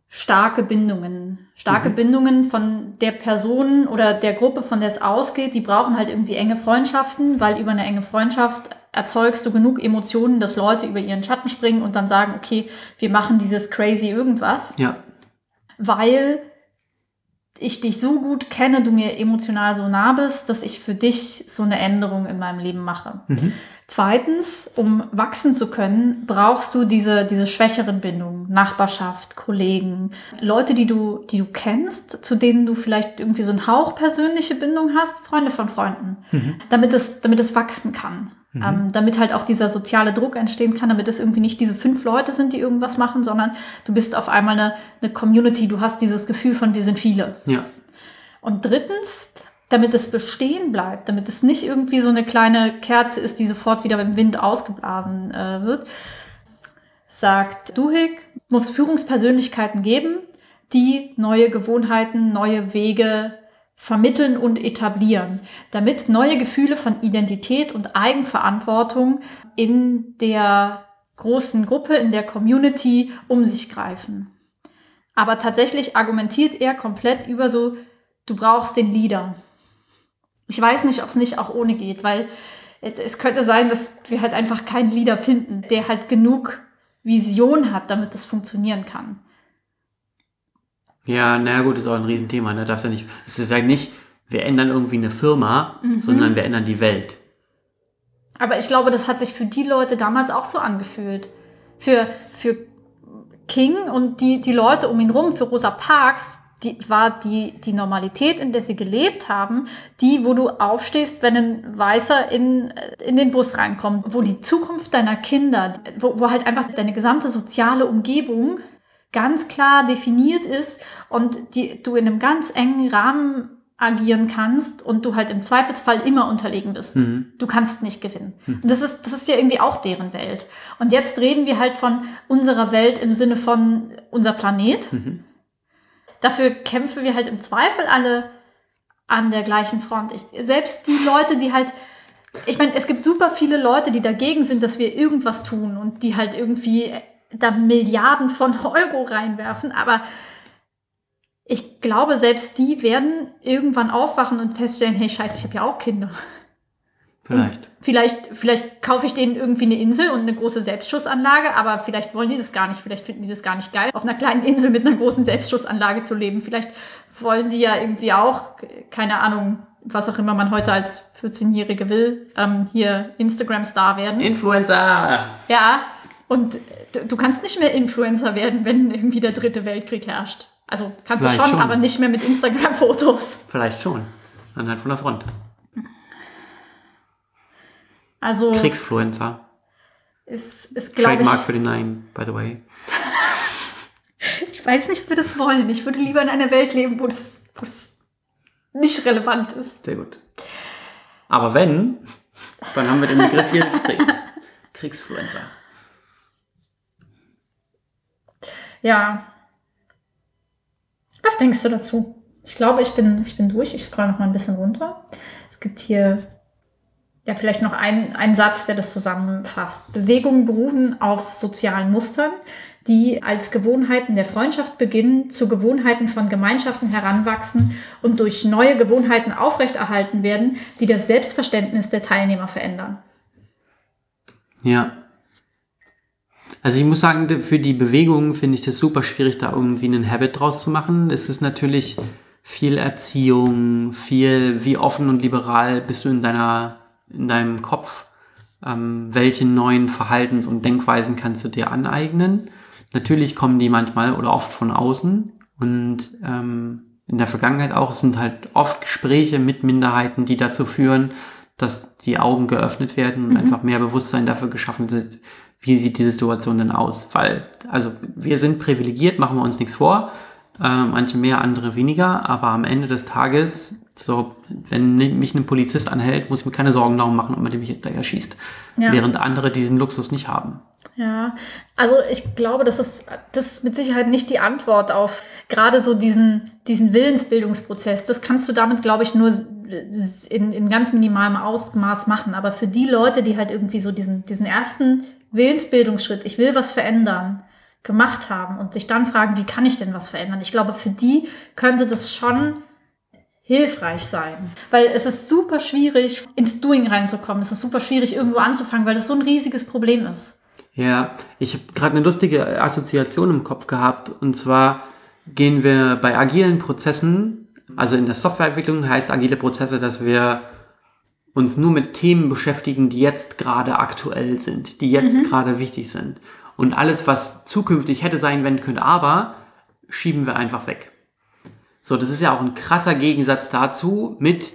starke Bindungen. Starke mhm. Bindungen von der Person oder der Gruppe, von der es ausgeht. Die brauchen halt irgendwie enge Freundschaften, weil über eine enge Freundschaft erzeugst du genug Emotionen, dass Leute über ihren Schatten springen und dann sagen, okay, wir machen dieses crazy irgendwas. Ja. weil ich dich so gut kenne, du mir emotional so nah bist, dass ich für dich so eine Änderung in meinem Leben mache. Mhm. Zweitens, um wachsen zu können, brauchst du diese, diese schwächeren Bindungen, Nachbarschaft, Kollegen, Leute, die du, die du kennst, zu denen du vielleicht irgendwie so einen Hauch persönliche Bindung hast, Freunde von Freunden, Mhm. damit es, damit es wachsen kann. Ähm, damit halt auch dieser soziale Druck entstehen kann, damit es irgendwie nicht diese fünf Leute sind, die irgendwas machen, sondern du bist auf einmal eine, eine Community, du hast dieses Gefühl von, wir sind viele. Ja. Und drittens, damit es bestehen bleibt, damit es nicht irgendwie so eine kleine Kerze ist, die sofort wieder beim Wind ausgeblasen äh, wird, sagt Duhigg, muss Führungspersönlichkeiten geben, die neue Gewohnheiten, neue Wege vermitteln und etablieren, damit neue Gefühle von Identität und Eigenverantwortung in der großen Gruppe, in der Community um sich greifen. Aber tatsächlich argumentiert er komplett über so, du brauchst den Leader. Ich weiß nicht, ob es nicht auch ohne geht, weil es könnte sein, dass wir halt einfach keinen Leader finden, der halt genug Vision hat, damit das funktionieren kann. Ja, naja gut, ist auch ein Riesenthema. Ne? Darfst ja nicht, es ist ja nicht, wir ändern irgendwie eine Firma, Mhm. sondern wir ändern die Welt. Aber ich glaube, das hat sich für die Leute damals auch so angefühlt. Für, für King und die, die Leute um ihn rum, für Rosa Parks, die, war die, die Normalität, in der sie gelebt haben, die, wo du aufstehst, wenn ein Weißer in, in den Bus reinkommt, wo die Zukunft deiner Kinder, wo, wo halt einfach deine gesamte soziale Umgebung ganz klar definiert ist und die, du in einem ganz engen Rahmen agieren kannst und du halt im Zweifelsfall immer unterlegen bist. Mhm. Du kannst nicht gewinnen. Und das ist, das ist ja irgendwie auch deren Welt. Und jetzt reden wir halt von unserer Welt im Sinne von unser Planet. Mhm. Dafür kämpfen wir halt im Zweifel alle an der gleichen Front. Ich, selbst die Leute, die halt, ich meine, es gibt super viele Leute, die dagegen sind, dass wir irgendwas tun und die halt irgendwie da Milliarden von Euro reinwerfen, aber ich glaube, selbst die werden irgendwann aufwachen und feststellen, hey, scheiße, ich habe ja auch Kinder. Vielleicht. Vielleicht, vielleicht kaufe ich denen irgendwie eine Insel und eine große Selbstschussanlage, aber vielleicht wollen die das gar nicht. Vielleicht finden die das gar nicht geil, auf einer kleinen Insel mit einer großen Selbstschussanlage zu leben. Vielleicht wollen die ja irgendwie auch, keine Ahnung, was auch immer man heute als 14-Jährige will, ähm, hier Instagram-Star werden. Influencer! Ja, und du, kannst nicht mehr Influencer werden, wenn irgendwie der dritte Weltkrieg herrscht. Also kannst Vielleicht du schon, schon. aber nicht mehr mit Instagram-Fotos. Vielleicht schon. Dann halt von der Front. Also Kriegsfluencer. ist, ist glaube ich, Trademark für den Nein, by the way. ich weiß nicht, ob wir das wollen. Ich würde lieber in einer Welt leben, wo das, wo das nicht relevant ist. Sehr gut. Aber wenn, dann haben wir den Begriff hier gekriegt. Kriegsfluencer. Ja. Was denkst du dazu? Ich glaube, ich bin, ich bin durch. Ich scroll noch mal ein bisschen runter. Es gibt hier ja vielleicht noch einen, einen Satz, der das zusammenfasst. Bewegungen beruhen auf sozialen Mustern, die als Gewohnheiten der Freundschaft beginnen, zu Gewohnheiten von Gemeinschaften heranwachsen und durch neue Gewohnheiten aufrechterhalten werden, die das Selbstverständnis der Teilnehmer verändern. Ja. Also ich muss sagen, für die Bewegung finde ich das super schwierig, da irgendwie einen Habit draus zu machen. Es ist natürlich viel Erziehung, viel, wie offen und liberal bist du in deiner, in deinem Kopf. Ähm, welche neuen Verhaltens- und Denkweisen kannst du dir aneignen? Natürlich kommen die manchmal oder oft von außen und ähm, in der Vergangenheit auch. Es sind halt oft Gespräche mit Minderheiten, die dazu führen, dass die Augen geöffnet werden und einfach mehr Bewusstsein dafür geschaffen wird, wie sieht die Situation denn aus? Weil, also wir sind privilegiert, machen wir uns nichts vor. Äh, manche mehr, andere weniger, aber am Ende des Tages, so, wenn mich ein Polizist anhält, muss ich mir keine Sorgen darum machen, ob man mich hinterher schießt. Ja. Während andere diesen Luxus nicht haben. Ja, also ich glaube, das ist, das ist mit Sicherheit nicht die Antwort auf gerade so diesen, diesen Willensbildungsprozess. Das kannst du damit, glaube ich, nur in, in ganz minimalem Ausmaß machen. Aber für die Leute, die halt irgendwie so diesen, diesen ersten Willensbildungsschritt, ich will was verändern, gemacht haben und sich dann fragen, wie kann ich denn was verändern? Ich glaube, für die könnte das schon hilfreich sein. Weil es ist super schwierig, ins Doing reinzukommen. Es ist super schwierig, irgendwo anzufangen, weil das so ein riesiges Problem ist. Ja, ich habe gerade eine lustige Assoziation im Kopf gehabt und zwar gehen wir bei agilen Prozessen, also in der Softwareentwicklung heißt agile Prozesse, dass wir uns nur mit Themen beschäftigen, die jetzt gerade aktuell sind, die jetzt mhm. gerade wichtig sind. Und alles, was zukünftig hätte sein wenn könnte, aber schieben wir einfach weg. So, das ist ja auch ein krasser Gegensatz dazu mit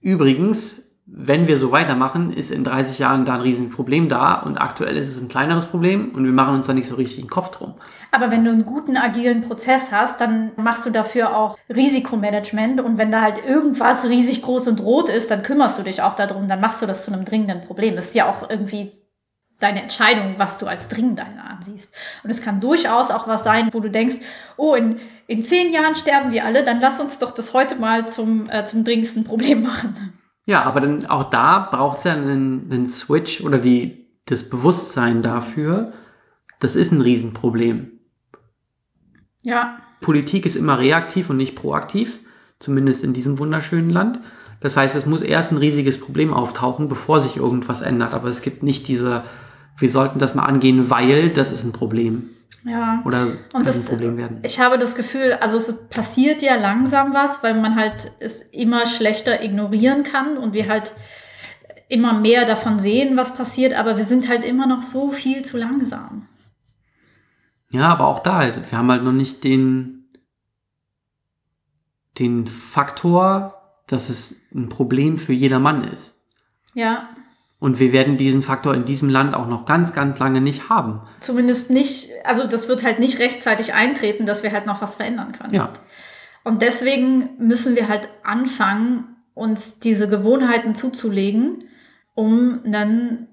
übrigens, wenn wir so weitermachen, ist in 30 Jahren da ein Riesenproblem da und aktuell ist es ein kleineres Problem und wir machen uns da nicht so richtig den Kopf drum. Aber wenn du einen guten agilen Prozess hast, dann machst du dafür auch Risikomanagement und wenn da halt irgendwas riesig groß und rot ist, dann kümmerst du dich auch darum, dann machst du das zu einem dringenden Problem. Das ist ja auch irgendwie deine Entscheidung, was du als dringend ansiehst. Und es kann durchaus auch was sein, wo du denkst, oh, in, in zehn Jahren sterben wir alle, dann lass uns doch das heute mal zum, äh, zum dringendsten Problem machen. Ja, aber dann auch da braucht es ja einen, einen Switch oder die, das Bewusstsein dafür, das ist ein Riesenproblem. Ja. Politik ist immer reaktiv und nicht proaktiv, zumindest in diesem wunderschönen Land. Das heißt, es muss erst ein riesiges Problem auftauchen, bevor sich irgendwas ändert. Aber es gibt nicht diese wir sollten das mal angehen, weil das ist ein Problem. Ja. Oder kann das, ein Problem werden. Ich habe das Gefühl, also es passiert ja langsam was, weil man halt es immer schlechter ignorieren kann und wir halt immer mehr davon sehen, was passiert, aber wir sind halt immer noch so viel zu langsam. Ja, aber auch da halt, wir haben halt noch nicht den, den Faktor, dass es ein Problem für jedermann ist. Ja. Und wir werden diesen Faktor in diesem Land auch noch ganz, ganz lange nicht haben. Zumindest nicht, also das wird halt nicht rechtzeitig eintreten, dass wir halt noch was verändern können. Ja. Und deswegen müssen wir halt anfangen, uns diese Gewohnheiten zuzulegen, um dann,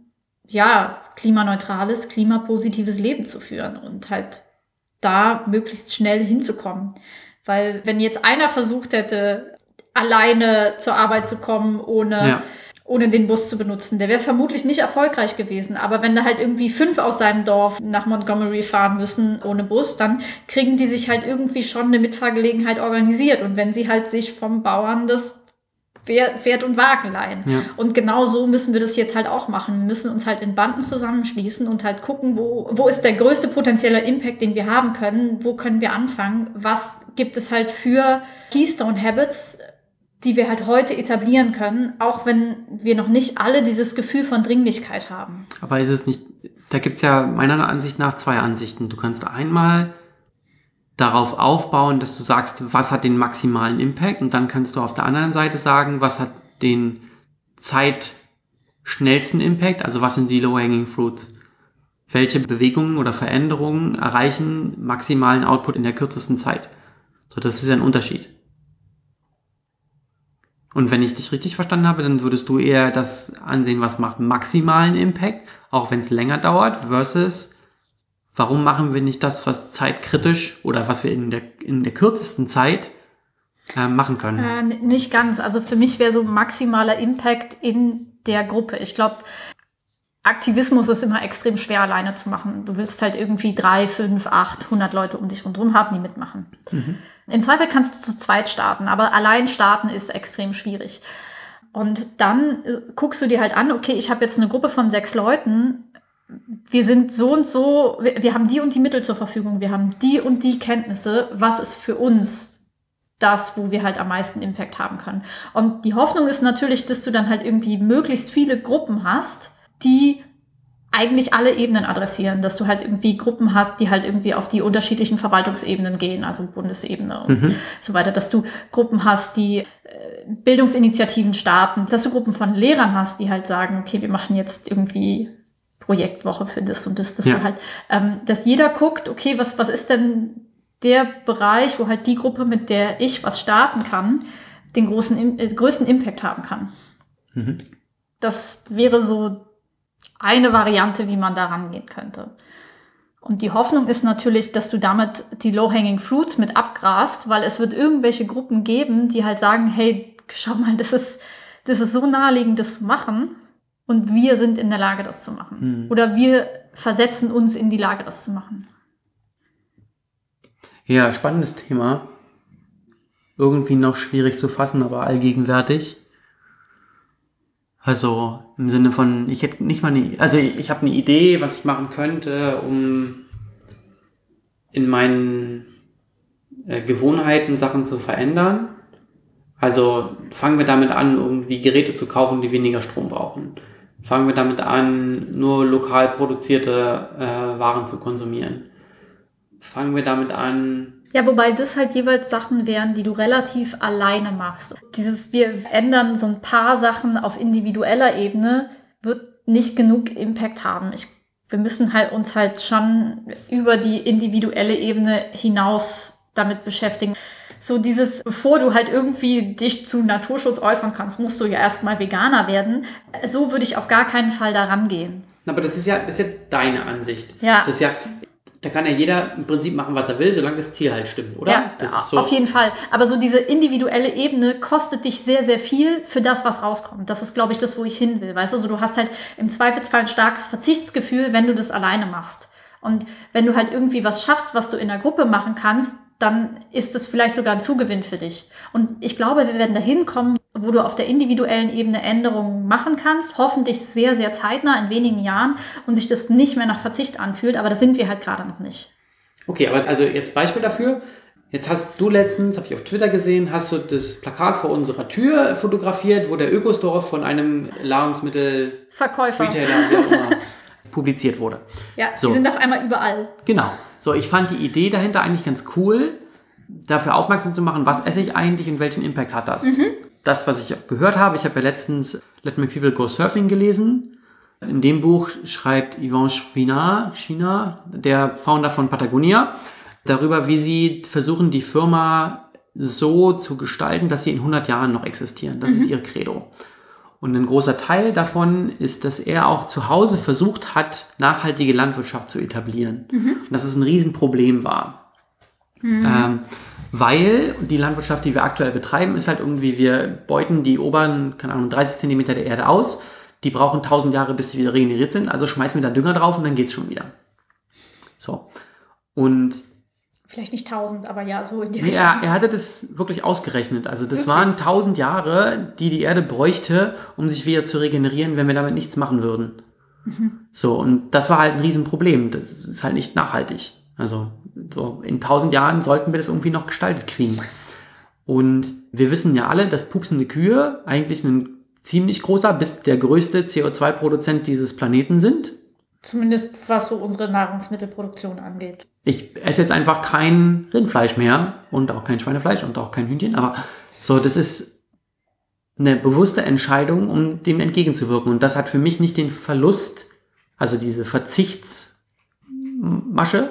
ja, klimaneutrales, klimapositives Leben zu führen und halt da möglichst schnell hinzukommen. Weil wenn jetzt einer versucht hätte, alleine zur Arbeit zu kommen, ohne ja ohne den Bus zu benutzen. Der wäre vermutlich nicht erfolgreich gewesen. Aber wenn da halt irgendwie fünf aus seinem Dorf nach Montgomery fahren müssen ohne Bus, dann kriegen die sich halt irgendwie schon eine Mitfahrgelegenheit organisiert. Und wenn sie halt sich vom Bauern das Pferd und Wagen leihen. Ja. Und genau so müssen wir das jetzt halt auch machen. Wir müssen uns halt in Banden zusammenschließen und halt gucken, wo, wo ist der größte potenzielle Impact, den wir haben können, wo können wir anfangen, was gibt es halt für Keystone Habits, die wir halt heute etablieren können, auch wenn wir noch nicht alle dieses Gefühl von Dringlichkeit haben. Aber ist es nicht, da gibt es ja meiner Ansicht nach zwei Ansichten. Du kannst einmal darauf aufbauen, dass du sagst, was hat den maximalen Impact und dann kannst du auf der anderen Seite sagen, was hat den zeitschnellsten Impact, also was sind die Low-Hanging Fruits. Welche Bewegungen oder Veränderungen erreichen maximalen Output in der kürzesten Zeit? So, das ist ein Unterschied. Und wenn ich dich richtig verstanden habe, dann würdest du eher das ansehen, was macht maximalen Impact, auch wenn es länger dauert, versus warum machen wir nicht das, was zeitkritisch oder was wir in der, in der kürzesten Zeit äh, machen können? Äh, nicht ganz. Also für mich wäre so maximaler Impact in der Gruppe. Ich glaube, Aktivismus ist immer extrem schwer alleine zu machen. Du willst halt irgendwie drei, fünf, acht, hundert Leute um dich rundherum haben, die mitmachen. Mhm. Im Zweifel kannst du zu zweit starten, aber allein starten ist extrem schwierig. Und dann äh, guckst du dir halt an, okay, ich habe jetzt eine Gruppe von sechs Leuten. Wir sind so und so, wir, wir haben die und die Mittel zur Verfügung, wir haben die und die Kenntnisse. Was ist für uns das, wo wir halt am meisten Impact haben können? Und die Hoffnung ist natürlich, dass du dann halt irgendwie möglichst viele Gruppen hast, die eigentlich alle Ebenen adressieren, dass du halt irgendwie Gruppen hast, die halt irgendwie auf die unterschiedlichen Verwaltungsebenen gehen, also Bundesebene und mhm. so weiter, dass du Gruppen hast, die äh, Bildungsinitiativen starten, dass du Gruppen von Lehrern hast, die halt sagen, okay, wir machen jetzt irgendwie Projektwoche für das und das, dass ja. du halt, ähm, dass jeder guckt, okay, was, was ist denn der Bereich, wo halt die Gruppe, mit der ich was starten kann, den großen, äh, größten Impact haben kann. Mhm. Das wäre so eine Variante, wie man da rangehen könnte. Und die Hoffnung ist natürlich, dass du damit die Low-Hanging Fruits mit abgrast, weil es wird irgendwelche Gruppen geben, die halt sagen, hey, schau mal, das ist, das ist so naheliegend, das zu machen. Und wir sind in der Lage, das zu machen. Mhm. Oder wir versetzen uns in die Lage, das zu machen. Ja, spannendes Thema. Irgendwie noch schwierig zu fassen, aber allgegenwärtig. Also im Sinne von, ich hätte nicht mal eine, also ich, ich habe eine Idee, was ich machen könnte, um in meinen äh, Gewohnheiten, Sachen zu verändern. Also fangen wir damit an, irgendwie Geräte zu kaufen, die weniger Strom brauchen. Fangen wir damit an, nur lokal produzierte äh, Waren zu konsumieren. Fangen wir damit an, ja, wobei das halt jeweils Sachen wären, die du relativ alleine machst. Dieses, wir ändern so ein paar Sachen auf individueller Ebene, wird nicht genug Impact haben. Ich, wir müssen halt uns halt schon über die individuelle Ebene hinaus damit beschäftigen. So dieses, bevor du halt irgendwie dich zu Naturschutz äußern kannst, musst du ja erstmal Veganer werden. So würde ich auf gar keinen Fall daran gehen. Aber das ist ja, das ist ja deine Ansicht. Ja. Das ist ja, da kann ja jeder im Prinzip machen, was er will, solange das Ziel halt stimmt, oder? Ja, so. auf jeden Fall. Aber so diese individuelle Ebene kostet dich sehr, sehr viel für das, was rauskommt. Das ist, glaube ich, das, wo ich hin will. Weißt du, also du hast halt im Zweifelsfall ein starkes Verzichtsgefühl, wenn du das alleine machst. Und wenn du halt irgendwie was schaffst, was du in der Gruppe machen kannst, dann ist es vielleicht sogar ein Zugewinn für dich. Und ich glaube, wir werden dahin kommen, wo du auf der individuellen Ebene Änderungen machen kannst, hoffentlich sehr, sehr zeitnah in wenigen Jahren und sich das nicht mehr nach Verzicht anfühlt, aber da sind wir halt gerade noch nicht. Okay, aber also jetzt Beispiel dafür. Jetzt hast du letztens, habe ich auf Twitter gesehen, hast du das Plakat vor unserer Tür fotografiert, wo der Ökostore von einem Nahrungsmittel Verkäufer Retailer publiziert wurde. Ja, so. sind auf einmal überall. Genau. So, ich fand die Idee dahinter eigentlich ganz cool, dafür aufmerksam zu machen, was esse ich eigentlich und welchen Impact hat das. Mhm. Das, was ich gehört habe, ich habe ja letztens Let Me People Go Surfing gelesen. In dem Buch schreibt Yvon Chouinard, China, der Founder von Patagonia, darüber, wie sie versuchen, die Firma so zu gestalten, dass sie in 100 Jahren noch existieren. Das mhm. ist ihr Credo. Und ein großer Teil davon ist, dass er auch zu Hause versucht hat, nachhaltige Landwirtschaft zu etablieren. Mhm. Und dass es ein Riesenproblem war. Mhm. Ähm, weil die Landwirtschaft, die wir aktuell betreiben, ist halt irgendwie, wir beuten die oberen, keine Ahnung, 30 Zentimeter der Erde aus. Die brauchen 1000 Jahre, bis sie wieder regeneriert sind. Also schmeißen wir da Dünger drauf und dann geht's schon wieder. So. Und Vielleicht nicht 1000, aber ja, so in die Richtung. Ja, er hatte das wirklich ausgerechnet. Also das wirklich? waren 1000 Jahre, die die Erde bräuchte, um sich wieder zu regenerieren, wenn wir damit nichts machen würden. Mhm. So, und das war halt ein Riesenproblem. Das ist halt nicht nachhaltig. Also so in 1000 Jahren sollten wir das irgendwie noch gestaltet kriegen. Und wir wissen ja alle, dass pupsende Kühe eigentlich ein ziemlich großer bis der größte CO2-Produzent dieses Planeten sind. Zumindest was so unsere Nahrungsmittelproduktion angeht. Ich esse jetzt einfach kein Rindfleisch mehr und auch kein Schweinefleisch und auch kein Hühnchen, aber so, das ist eine bewusste Entscheidung, um dem entgegenzuwirken. Und das hat für mich nicht den Verlust, also diese Verzichtsmasche,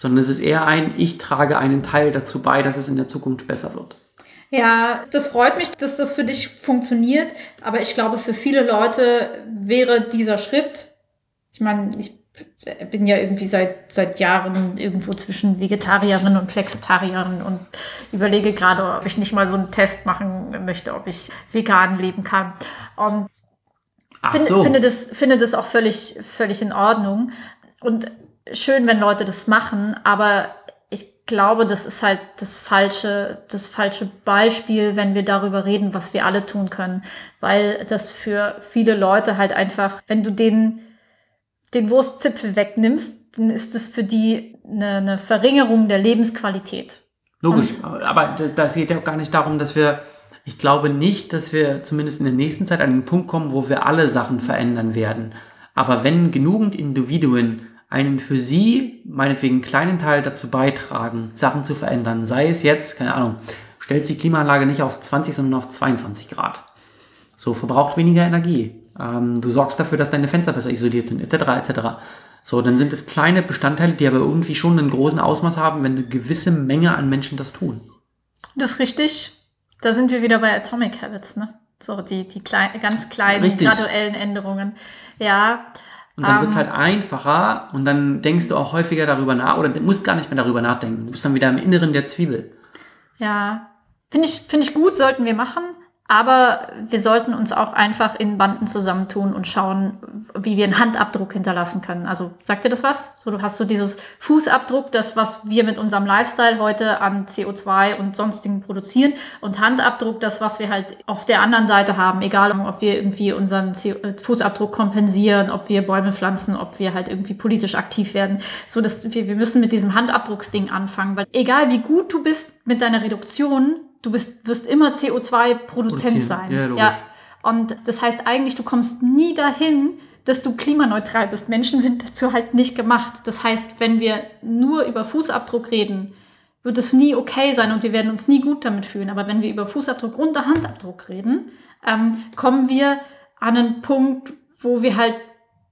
sondern es ist eher ein, ich trage einen Teil dazu bei, dass es in der Zukunft besser wird. Ja, das freut mich, dass das für dich funktioniert, aber ich glaube, für viele Leute wäre dieser Schritt, ich meine, ich bin ja irgendwie seit, seit Jahren irgendwo zwischen Vegetarierin und Flexitarierin und überlege gerade, ob ich nicht mal so einen Test machen möchte, ob ich vegan leben kann. Und finde, so. finde, das, finde das auch völlig, völlig in Ordnung. Und schön, wenn Leute das machen, aber ich glaube, das ist halt das falsche, das falsche Beispiel, wenn wir darüber reden, was wir alle tun können, weil das für viele Leute halt einfach, wenn du den, den Wurstzipfel wegnimmst, dann ist das für die eine, eine Verringerung der Lebensqualität. Logisch, Und, aber das geht ja auch gar nicht darum, dass wir, ich glaube nicht, dass wir zumindest in der nächsten Zeit an den Punkt kommen, wo wir alle Sachen verändern werden. Aber wenn genügend Individuen einen für sie, meinetwegen kleinen Teil dazu beitragen, Sachen zu verändern. Sei es jetzt, keine Ahnung, stellst die Klimaanlage nicht auf 20, sondern auf 22 Grad. So, verbraucht weniger Energie. Ähm, du sorgst dafür, dass deine Fenster besser isoliert sind, etc., etc. So, dann sind es kleine Bestandteile, die aber irgendwie schon einen großen Ausmaß haben, wenn eine gewisse Menge an Menschen das tun. Das ist richtig. Da sind wir wieder bei Atomic Habits, ne? So, die, die klein, ganz kleinen, richtig. graduellen Änderungen. Ja. Und dann um, wird es ähm. halt einfacher und dann denkst du auch häufiger darüber nach oder du musst gar nicht mehr darüber nachdenken. Du bist dann wieder im Inneren der Zwiebel. Ja, finde ich, finde ich gut, sollten wir machen. Aber wir sollten uns auch einfach in Banden zusammentun und schauen, wie wir einen Handabdruck hinterlassen können. Also sagt dir das was? So, du hast so dieses Fußabdruck, das, was wir mit unserem Lifestyle heute an CO2 und sonstigen produzieren. Und Handabdruck, das, was wir halt auf der anderen Seite haben. Egal, ob wir irgendwie unseren äh, Fußabdruck kompensieren, ob wir Bäume pflanzen, ob wir halt irgendwie politisch aktiv werden. So, dass wir, wir müssen mit diesem Handabdrucksding anfangen. Weil egal wie gut du bist mit deiner Reduktion, du bist, wirst immer CO2-Produzent sein. Ja, ja. Und das heißt eigentlich, du kommst nie dahin, dass du klimaneutral bist. Menschen sind dazu halt nicht gemacht. Das heißt, wenn wir nur über Fußabdruck reden, wird es nie okay sein und wir werden uns nie gut damit fühlen. Aber wenn wir über Fußabdruck und Handabdruck reden, ähm, kommen wir an einen Punkt, wo wir halt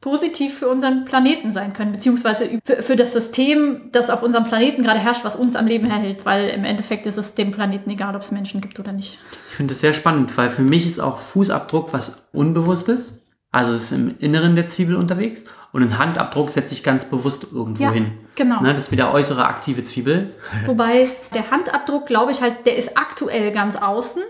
positiv für unseren Planeten sein können, beziehungsweise für, für, das System, das auf unserem Planeten gerade herrscht, was uns am Leben erhält, weil im Endeffekt ist es dem Planeten egal, ob es Menschen gibt oder nicht. Ich finde das sehr spannend, weil für mich ist auch Fußabdruck was Unbewusstes. Also es ist im Inneren der Zwiebel unterwegs und ein Handabdruck setze ich ganz bewusst irgendwo ja, hin. Genau. Ne, das ist wieder äußere aktive Zwiebel. Wobei der Handabdruck, glaube ich, halt, der ist aktuell ganz außen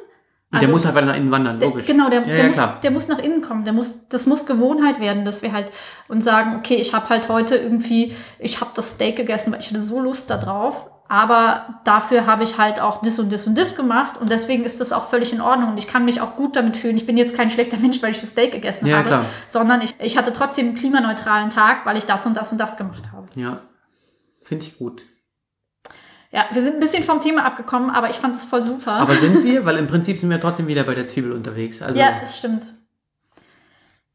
also, der muss halt weiter nach innen wandern, logisch. Der, genau, der, ja, der, ja, muss, der muss nach innen kommen. Der muss, das muss Gewohnheit werden, dass wir halt uns sagen, okay, ich habe halt heute irgendwie, ich habe das Steak gegessen, weil ich hatte so Lust da drauf. Aber dafür habe ich halt auch das und das und das gemacht und deswegen ist das auch völlig in Ordnung und ich kann mich auch gut damit fühlen. Ich bin jetzt kein schlechter Mensch, weil ich das Steak gegessen ja, habe, klar. sondern ich, ich hatte trotzdem einen klimaneutralen Tag, weil ich das und das und das gemacht habe. Ja, finde ich gut. Ja, wir sind ein bisschen vom Thema abgekommen, aber ich fand es voll super. Aber sind wir? Weil im Prinzip sind wir trotzdem wieder bei der Zwiebel unterwegs. Also ja, es stimmt.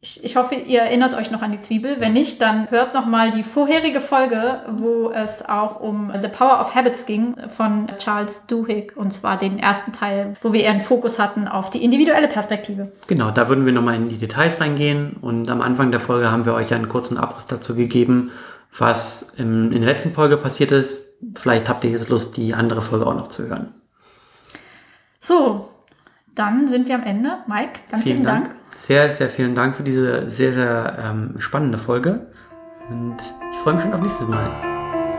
Ich, ich hoffe, ihr erinnert euch noch an die Zwiebel. Wenn nicht, dann hört noch mal die vorherige Folge, wo es auch um The Power of Habits ging von Charles Duhigg und zwar den ersten Teil, wo wir eher einen Fokus hatten auf die individuelle Perspektive. Genau, da würden wir noch mal in die Details reingehen und am Anfang der Folge haben wir euch einen kurzen Abriss dazu gegeben, was in der letzten Folge passiert ist vielleicht habt ihr jetzt Lust, die andere Folge auch noch zu hören. So, dann sind wir am Ende. Mike, ganz vielen, vielen Dank. Dank. Sehr, sehr vielen Dank für diese sehr, sehr ähm, spannende Folge. Und ich freue mich schon auf nächstes Mal.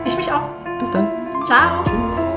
Ich mich auch. Bis dann. Ciao. Tschüss.